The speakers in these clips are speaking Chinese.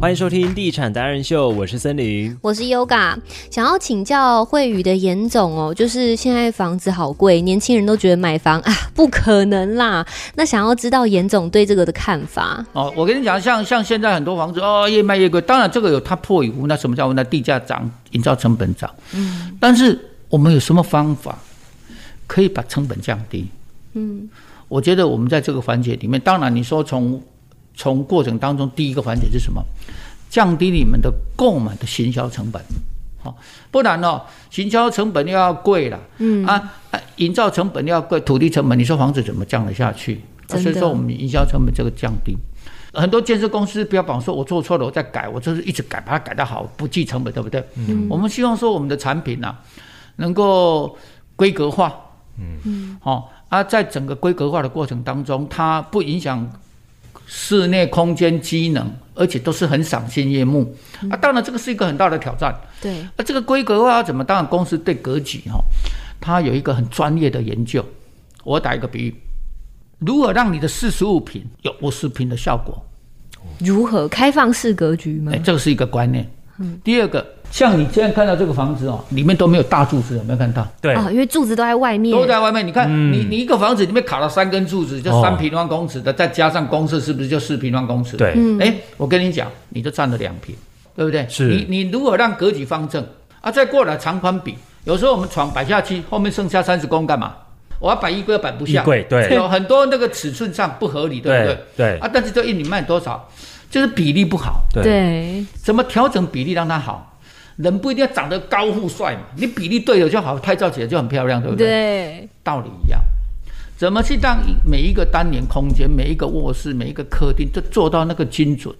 欢迎收听《地产达人秀》，我是森林。我是 Yoga，想要请教慧宇的严总哦，就是现在房子好贵，年轻人都觉得买房啊不可能啦。那想要知道严总对这个的看法？哦，我跟你讲，像像现在很多房子哦，越卖越贵。当然这个有它破与无，那什么叫那地价涨，营造成本涨。嗯，但是我们有什么方法可以把成本降低？嗯，我觉得我们在这个环节里面，当然你说从从过程当中，第一个环节是什么？降低你们的购买的行销成本，好，不然哦，行销成本又要贵了，嗯。啊，啊营造成本又要贵，土地成本，你说房子怎么降得下去？所以说我们营销成本这个降低，很多建设公司标榜说我做错了，我再改，我就是一直改，把它改得好，不计成本，对不对？嗯，我们希望说我们的产品啊，能够规格化，嗯嗯，好、啊，在整个规格化的过程当中，它不影响室内空间机能，而且都是很赏心悦目。啊，当然这个是一个很大的挑战。对，啊，这个规格化要怎么？当然公司对格局哈、它有一个很专业的研究。我打一个比喻，如何让你的四十五平有五十平的效果？如何开放式格局吗哎，？这个是一个观念。第二个，像你现在看到这个房子哦，里面都没有大柱子，有没有看到？对，哦，因为柱子都在外面，都在外面。你看，你你一个房子里面卡了三根柱子，就三平方公尺的，再加上公设，是不是就四平方公尺？对，哎，我跟你讲，你就占了两平，对不对？是你你如果让格局方正啊，再过来长宽比，有时候我们床摆下去，后面剩下三十公干嘛？我要摆衣柜，摆不下，衣柜对有很多那个尺寸上不合理，对不对？对啊，但是这一你卖多少，就是比例不好，对对，怎么调整比例让它好？人不一定要长得高富帅嘛，你比例对了就好，拍照起来就很漂亮，对不对？对，道理一样。怎么去让每一个单元空间、每一个卧室、每一个客厅都做到那个精准？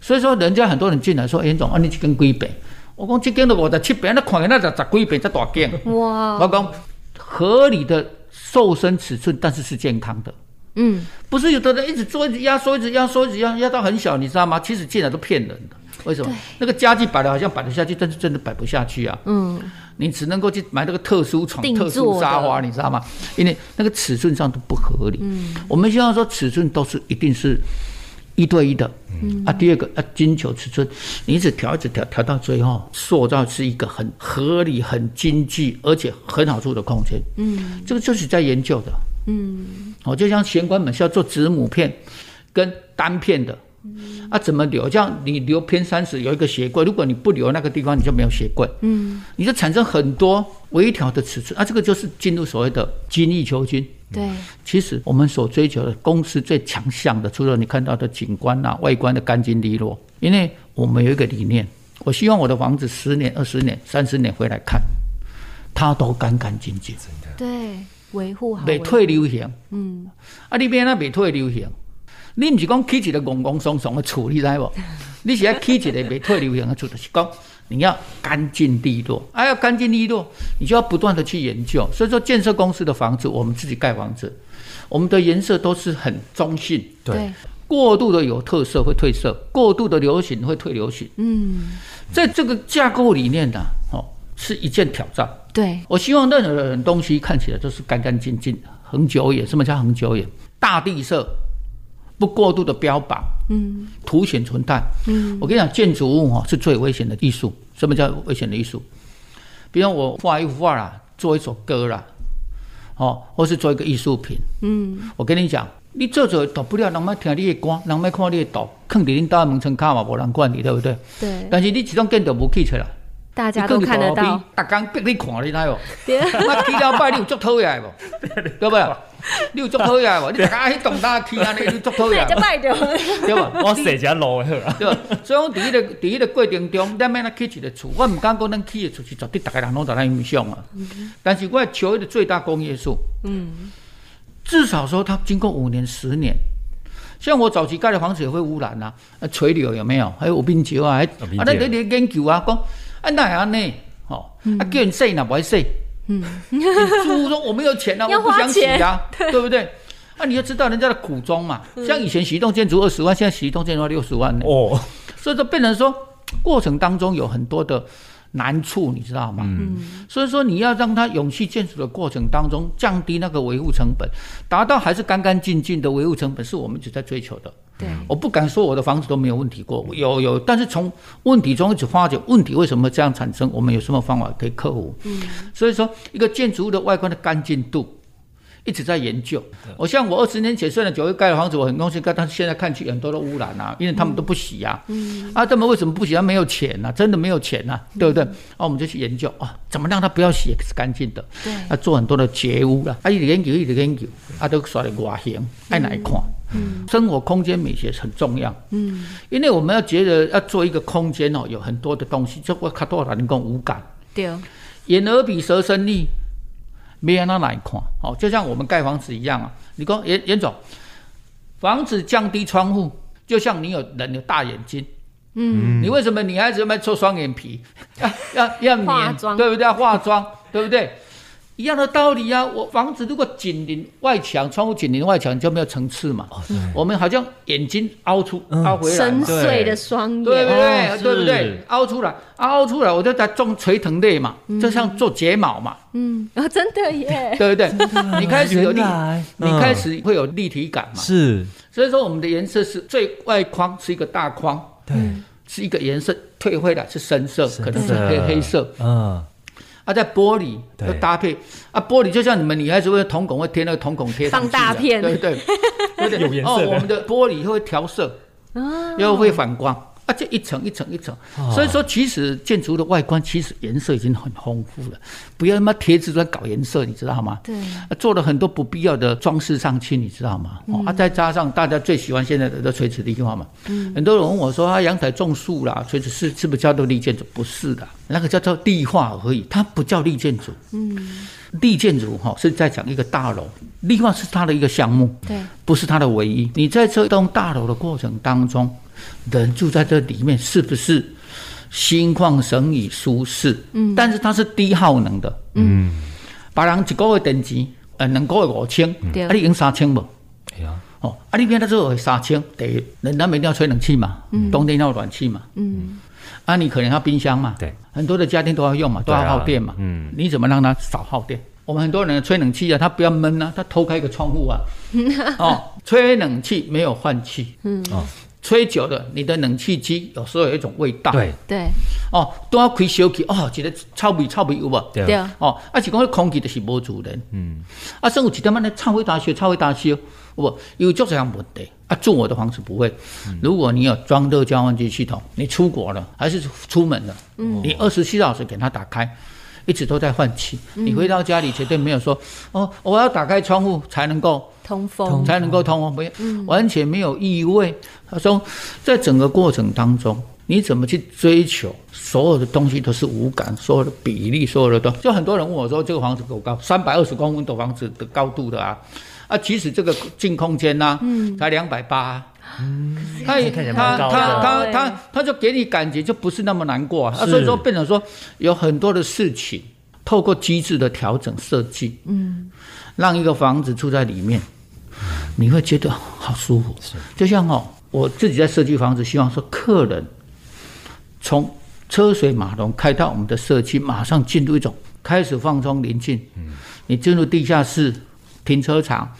所以说，人家很多人进来说：“哎严总，啊，你去跟几平？”我讲这间都五十七平，那看起来就十几平，这大间。哇，我讲合理的瘦身尺寸，但是是健康的，嗯，不是有的人一直做、一直压缩、一直压缩、一直压压到很小，你知道吗？其实进来都骗人的。为什么？那个家具摆的好像摆得下去，但是真的摆不下去啊。嗯，你只能够去买那个特殊床、特殊沙发，你知道吗？因为那个尺寸上都不合理。嗯，我们希望说尺寸都是一定是一对一的。嗯啊，第二个啊，金球尺寸，你一直调一直调，调到最后塑造是一个很合理、很经济，而且很好住的空间。嗯，这个就是在研究的。嗯，哦，就像玄关门是要做子母片跟单片的。啊，怎么留？这样你留偏三十有一个鞋柜，如果你不留那个地方，你就没有鞋柜。嗯，你就产生很多微调的尺寸啊，这个就是进入所谓的精益求精。对，其实我们所追求的公司最强项的，除了你看到的景观啊、外观的干净利落，因为我们有一个理念，我希望我的房子十年、二十年、三十年回来看，它都干干净净，对，维护好，袂退流行。嗯，啊，你变那袂退流行，你毋是讲起一个戆戆松松的厝，你知无？你是要起一个未退流行的厝，就是讲你要干净利落，啊，要干净利落，你就要不断的去研究。所以说，建设公司的房子，我们自己盖房子，我们的颜色都是很中性，对，过度的有特色会褪色，过度的流行会退流行。嗯，在这个架构里面呢，哦，是一件挑战。对，我希望任何人东西看起来都是干干净净、恒久远。什么叫恒久远？大地色，不过度的标榜，嗯，凸显存在。嗯，我跟你讲，建筑物哈是最危险的艺术。什么叫危险的艺术？比如我画一幅画啦，做一首歌啦，哦，或是做一个艺术品。嗯，我跟你讲，你做做读不了，人们听你的歌，人们看你的图，放伫恁家的门窗卡嘛，无人管你，对不对？对，但是你这种建筑无起出来。大家都看得到，，逐工逼你看，你知无？对 那起了拜你有足讨无？对不对？你有足讨厌的无？你大家去动大起安尼，你有足讨厌的，拜着，对吧？我谁家路的好啊？对吧？所以讲，伫迄个伫迄个过程中，咱要咱起一个厝，我毋敢讲咱起的厝是绝对逐个人拢在咱影响啊。但是我求一个最大公约数，嗯，至少说它经过五年、十年。像我早期盖的房子也会污染啊，啊垂柳有没有？还有有冰球啊，还啊，那你你研究啊，讲啊那样呢？哦，啊叫人洗哪不爱洗？嗯，租说我没有钱啊，我不想洗花啊，对不对？啊，你要知道人家的苦衷嘛。像以前洗一栋建筑二十万，现在洗一栋建筑要六十万呢。哦，所以说变成说过程当中有很多的难处，你知道吗？嗯，所以说你要让它永续建筑的过程当中降低那个维护成本，达到还是干干净净的维护成本，是我们一直在追求的。对，我不敢说我的房子都没有问题过，有有，但是从问题中一直发觉问题为什么这样产生，我们有什么方法可以克服？嗯，所以说一个建筑物的外观的干净度。一直在研究。我像我二十年前虽然九月盖的房子，我很高兴盖，但是现在看去很多的污染啊，因为他们都不洗啊。嗯。啊，他们为什么不洗？他没有钱呐，真的没有钱呐，对不对？啊，我们就去研究啊，怎么让它不要洗是干净的？对。啊，做很多的洁污了，啊，一直研究，一直研究，啊，都耍的外形爱哪一款？嗯。生活空间美学很重要。嗯。因为我们要觉得要做一个空间哦，有很多的东西，就我卡多少人讲无感。对。眼耳鼻舌身意。没安那来看，哦，就像我们盖房子一样啊。你讲严严总，房子降低窗户，就像你有人有大眼睛，嗯，你为什么女孩子要做双眼皮，要要要妆，对不对？要化妆，对不对？一样的道理啊！我房子如果紧邻外墙，窗户紧邻外墙就没有层次嘛。我们好像眼睛凹出凹回来，深邃的双眼，对不对？对不对？凹出来，凹出来，我就在种垂藤类嘛，就像做睫毛嘛。嗯，啊，真的耶，对 不对？你开始有立，你开始会有立体感嘛。是，所以说我们的颜色是最外框是一个大框，对，是一个颜色退回来是深色，可能是黑黑色，嗯。啊，在玻璃要搭配。啊，玻璃就像你们女孩子会瞳孔会贴那个瞳孔贴放大片，对对，有颜色哦，我们的玻璃会调色，又会反光。啊，这一层一层一层，所以说其实建筑的外观其实颜色已经很丰富了，不要他妈贴纸在搞颜色，你知道吗？对，做了很多不必要的装饰上去，你知道吗？啊，再加上大家最喜欢现在的垂直绿化嘛，嗯，很多人问我说，啊，阳台种树啦，垂直是是不是叫做立建筑？不是的，那个叫做绿化而已，它不叫绿建筑。嗯，立建筑哈是在讲一个大楼，绿化是它的一个项目，对，不是它的唯一。你在这栋大楼的过程当中。人住在这里面是不是心旷神怡、舒适？嗯，但是它是低耗能的。嗯，把人一个月电钱，呃，两个月五千，啊，你用三千不？哎呀，哦，啊，你变他做三千，第一，人家每天要吹冷气嘛，冬天要暖气嘛，嗯，啊，你可能要冰箱嘛，对，很多的家庭都要用嘛，都要耗电嘛，嗯，你怎么让它少耗电？我们很多人吹冷气啊，他不要闷啊，他偷开一个窗户啊，哦，吹冷气没有换气，嗯，哦。吹久了，你的冷气机有时候有一种味道。对对。哦，都要开小气哦，觉得臭味臭味有无？对。哦，而且讲空气就是无主人。嗯。啊，生活几点半呢？臭味大烧，臭味大烧，不？有这样问题。啊，住我的房子不会。嗯如果你有装热交换机系统，你出国了还是出门了，嗯你二十七小时给它打开。一直都在换气，你回到家里绝对没有说哦，我要打开窗户才能够通风，才能够通风，没完全没有异味。他说，在整个过程当中，你怎么去追求所有的东西都是无感，所有的比例，所有的都，就很多人问我说，这个房子够高，三百二十公分的房子的高度的啊，啊，其实这个净空间呢，才两百八。嗯，他他他他他他就给你感觉就不是那么难过啊，所以说变成说有很多的事情，透过机制的调整设计，嗯，让一个房子住在里面，你会觉得好舒服。是，就像哦，我自己在设计房子，希望说客人从车水马龙开到我们的社区，马上进入一种开始放松宁静。嗯，你进入地下室停车场。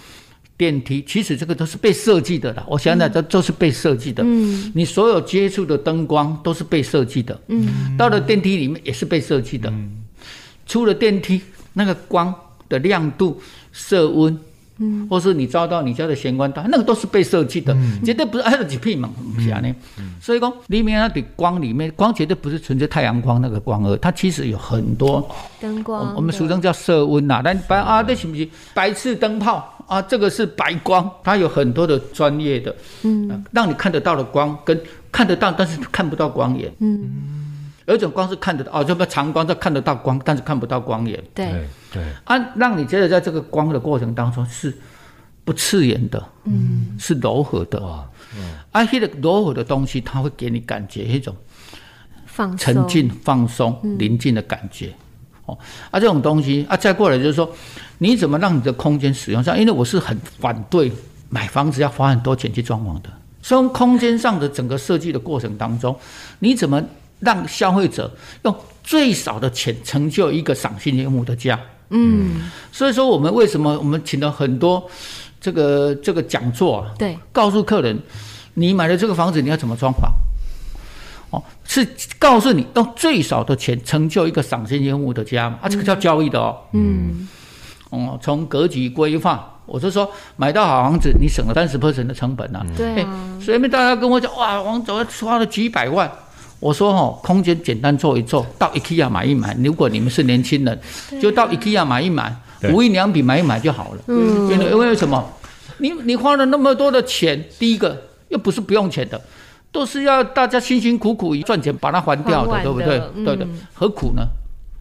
电梯其实这个都是被设计的啦，我想想，这都是被设计的。嗯，你所有接触的灯光都是被设计的。嗯，到了电梯里面也是被设计的。嗯，出了电梯，那个光的亮度、色温，嗯，或是你照到你家的玄关灯，那个都是被设计的，绝对不是挨着几片嘛，不是呢。所以讲里面那点光里面，光绝对不是纯粹太阳光那个光而它其实有很多灯光，我们俗称叫色温呐。但白啊，这行不行白炽灯泡？啊，这个是白光，它有很多的专业的，嗯，让你看得到的光跟看得到，但是看不到光源，嗯，有一种光是看得到，哦，这不长光，这看得到光，但是看不到光源，对。对，啊，让你觉得在这个光的过程当中是不刺眼的，嗯，是柔和的，哇，啊，这个柔和的东西，它会给你感觉一种放沉静、放松、宁静的感觉。哦，啊，这种东西啊，再过来就是说，你怎么让你的空间使用上？因为我是很反对买房子要花很多钱去装潢的。从空间上的整个设计的过程当中，你怎么让消费者用最少的钱成就一个赏心悦目的家。嗯，所以说，我们为什么我们请了很多这个这个讲座啊，对，告诉客人，你买了这个房子你要怎么装潢？哦，是告诉你用最少的钱成就一个赏心悦目的家嘛？啊，这个叫交易的哦。嗯，哦，从格局规划，我是说买到好房子，你省了三十 percent 的成本啊。对啊，所以大家跟我讲，哇，王总花了几百万。我说哦，空间简单做一做，到 IKEA 买一买。如果你们是年轻人，就到 IKEA 买一买，对无印良品买一买就好了。嗯因为因为什么？你你花了那么多的钱，第一个又不是不用钱的，都是要大家辛辛苦苦赚钱把它还掉的，对不对对的，何苦呢？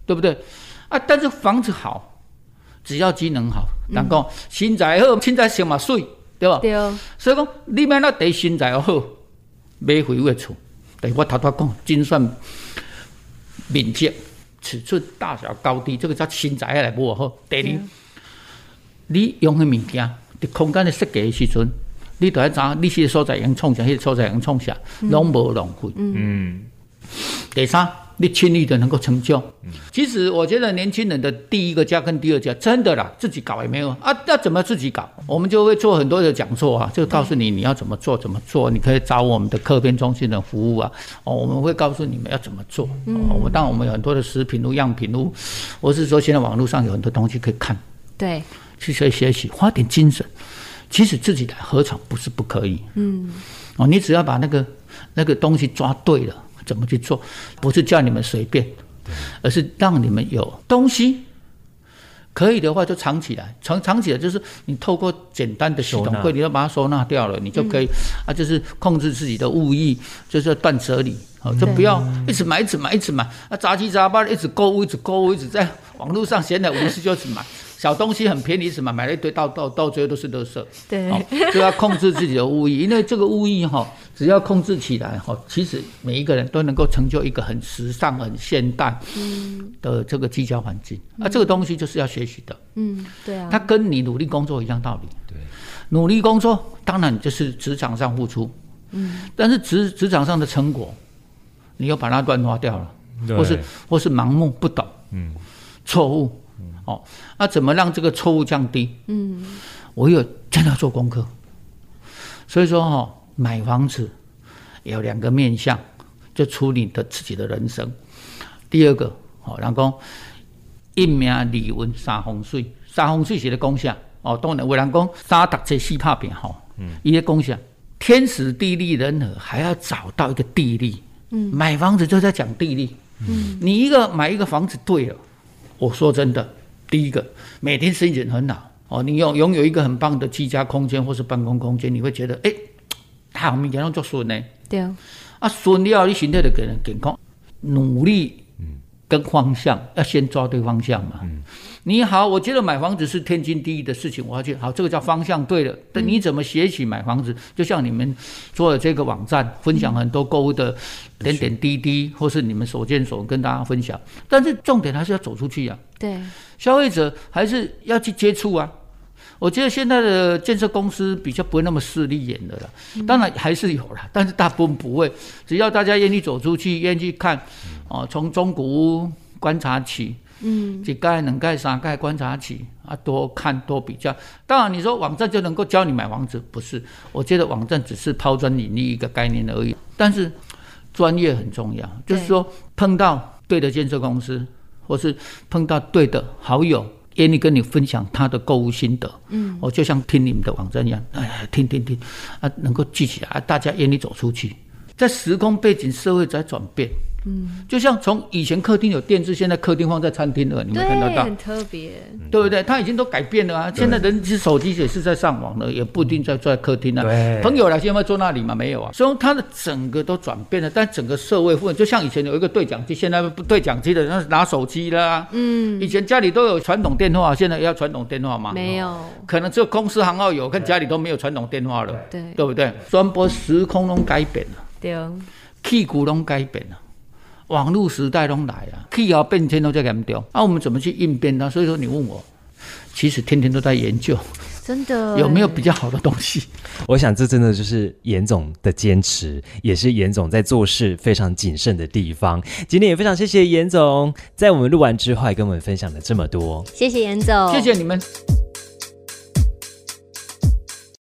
对不对？啊，但是房子好，只要机能好，人讲新宅好，新宅先嘛水，对吧？对哦，所以讲，你买那地新宅好，买回有的厝。对，我头头讲精算面积、尺寸、大小、高低，这个叫新材来无好。第二，你用的物件，伫空间的设计的时阵，你都要知影你迄个所在用创啥，迄个所在用创啥，拢无浪费。嗯，第三，你轻易的能够成就。其实我觉得年轻人的第一个家跟第二家，真的啦，自己搞也没有啊。要怎么自己搞？我们就会做很多的讲座啊，就告诉你你要怎么做，怎么做。你可以找我们的客编中心的服务啊，哦，我们会告诉你们要怎么做。哦，我们当然我们有很多的食品屋、样品屋，我是说现在网络上有很多东西可以看，对，去学学习，花点精神。其实自己来何尝不是不可以？嗯，哦，你只要把那个那个东西抓对了，怎么去做？不是叫你们随便，而是让你们有东西。可以的话就藏起来，藏藏起来就是你透过简单的系统柜，你要把它收纳掉了，你就可以、啊，就是控制自己的物欲，就是要断舍离，哦，就不要一直买，一直买，一直买，啊，杂七杂八的一直购物，一直购物，一直在网络上闲来无事就一直买，小东西很便宜，什么买，了一堆，到到到最后都是垃圾。对，哦，就要控制自己的物欲，因为这个物欲哈，只要控制起来哈，其实每一个人都能够成就一个很时尚、很现代的这个居家环境。啊，这个东西就是要学习的，嗯，对啊，它跟你努力工作一样道理。对，努力工作，当然就是职场上付出，嗯，但是职职场上的成果，你又把它乱花掉了，或是或是盲目不懂，嗯，错误，哦，那怎么让这个错误降低？嗯，我有真的要做功课，所以说哈、哦，买房子有两个面向，就处理的自己的人生。第二个，哦，人讲一命离运三风水，三风水是咧讲啥？哦，当然有人讲三读册四拍拼吼，嗯，伊咧讲啥？天时地利人和，还要找到一个地利。嗯，买房子就在讲地利。嗯，你一个买一个房子对了，我说真的，第一个每天心情很好哦，你拥拥有一个很棒的居家空间或是办公空间，你会觉得哎，他好明天要做顺呢。对啊，啊，顺了你身体就给人健康，努力跟方向要先抓对方向嘛。你好，我觉得买房子是天经地义的事情，我要去好，这个叫方向对了。但你怎么学习买房子？就像你们做的这个网站，分享很多购物的点点滴滴，或是你们所见所闻跟大家分享。但是重点还是要走出去呀、对，消费者还是要去接触啊。我觉得现在的建设公司比较不会那么势利眼的了，当然还是有了，但是大部分不会。只要大家愿意走出去，愿意去看，哦，从中古屋观察起，嗯，几盖、两盖、三盖观察起啊，多看多比较。当然，你说网站就能够教你买房子，不是？我觉得网站只是抛砖引玉一个概念而已，但是专业很重要，就是说碰到对的建设公司，或是碰到对的好友。愿意跟你分享他的购物心得，嗯，我就像听你们的网站一样，哎，听听听，啊，能够记起来，啊，大家愿意走出去，在时空背景、社会在转变，嗯，就像从以前客厅有电视，现在客厅放在餐厅了，你们看得，到，很特别，对不对？它已经都改变了啊！现在人其实手机也是在上网了，也不一定在在客厅啊。对朋友来现在会坐那里嘛？没有啊。所以它的整个都转变了，但整个社会氛围就像以前有一个对讲机，现在不对讲机的，那是拿手机啦。嗯，以前家里都有传统电话，现在要传统电话吗？没有，可能只有公司行号有，看家里都没有传统电话了，对，对不对？传播时空都改变了，对，哦气骨都改变了。网络时代都来了，气候变迁都在严重，那、我们怎么去应变呢？所以说你问我，其实天天都在研究，真的有没有比较好的东西？我想这真的就是严总的坚持，也是严总在做事非常谨慎的地方。今天也非常谢谢严总，在我们录完之后还跟我们分享了这么多。谢谢严总，谢谢你们。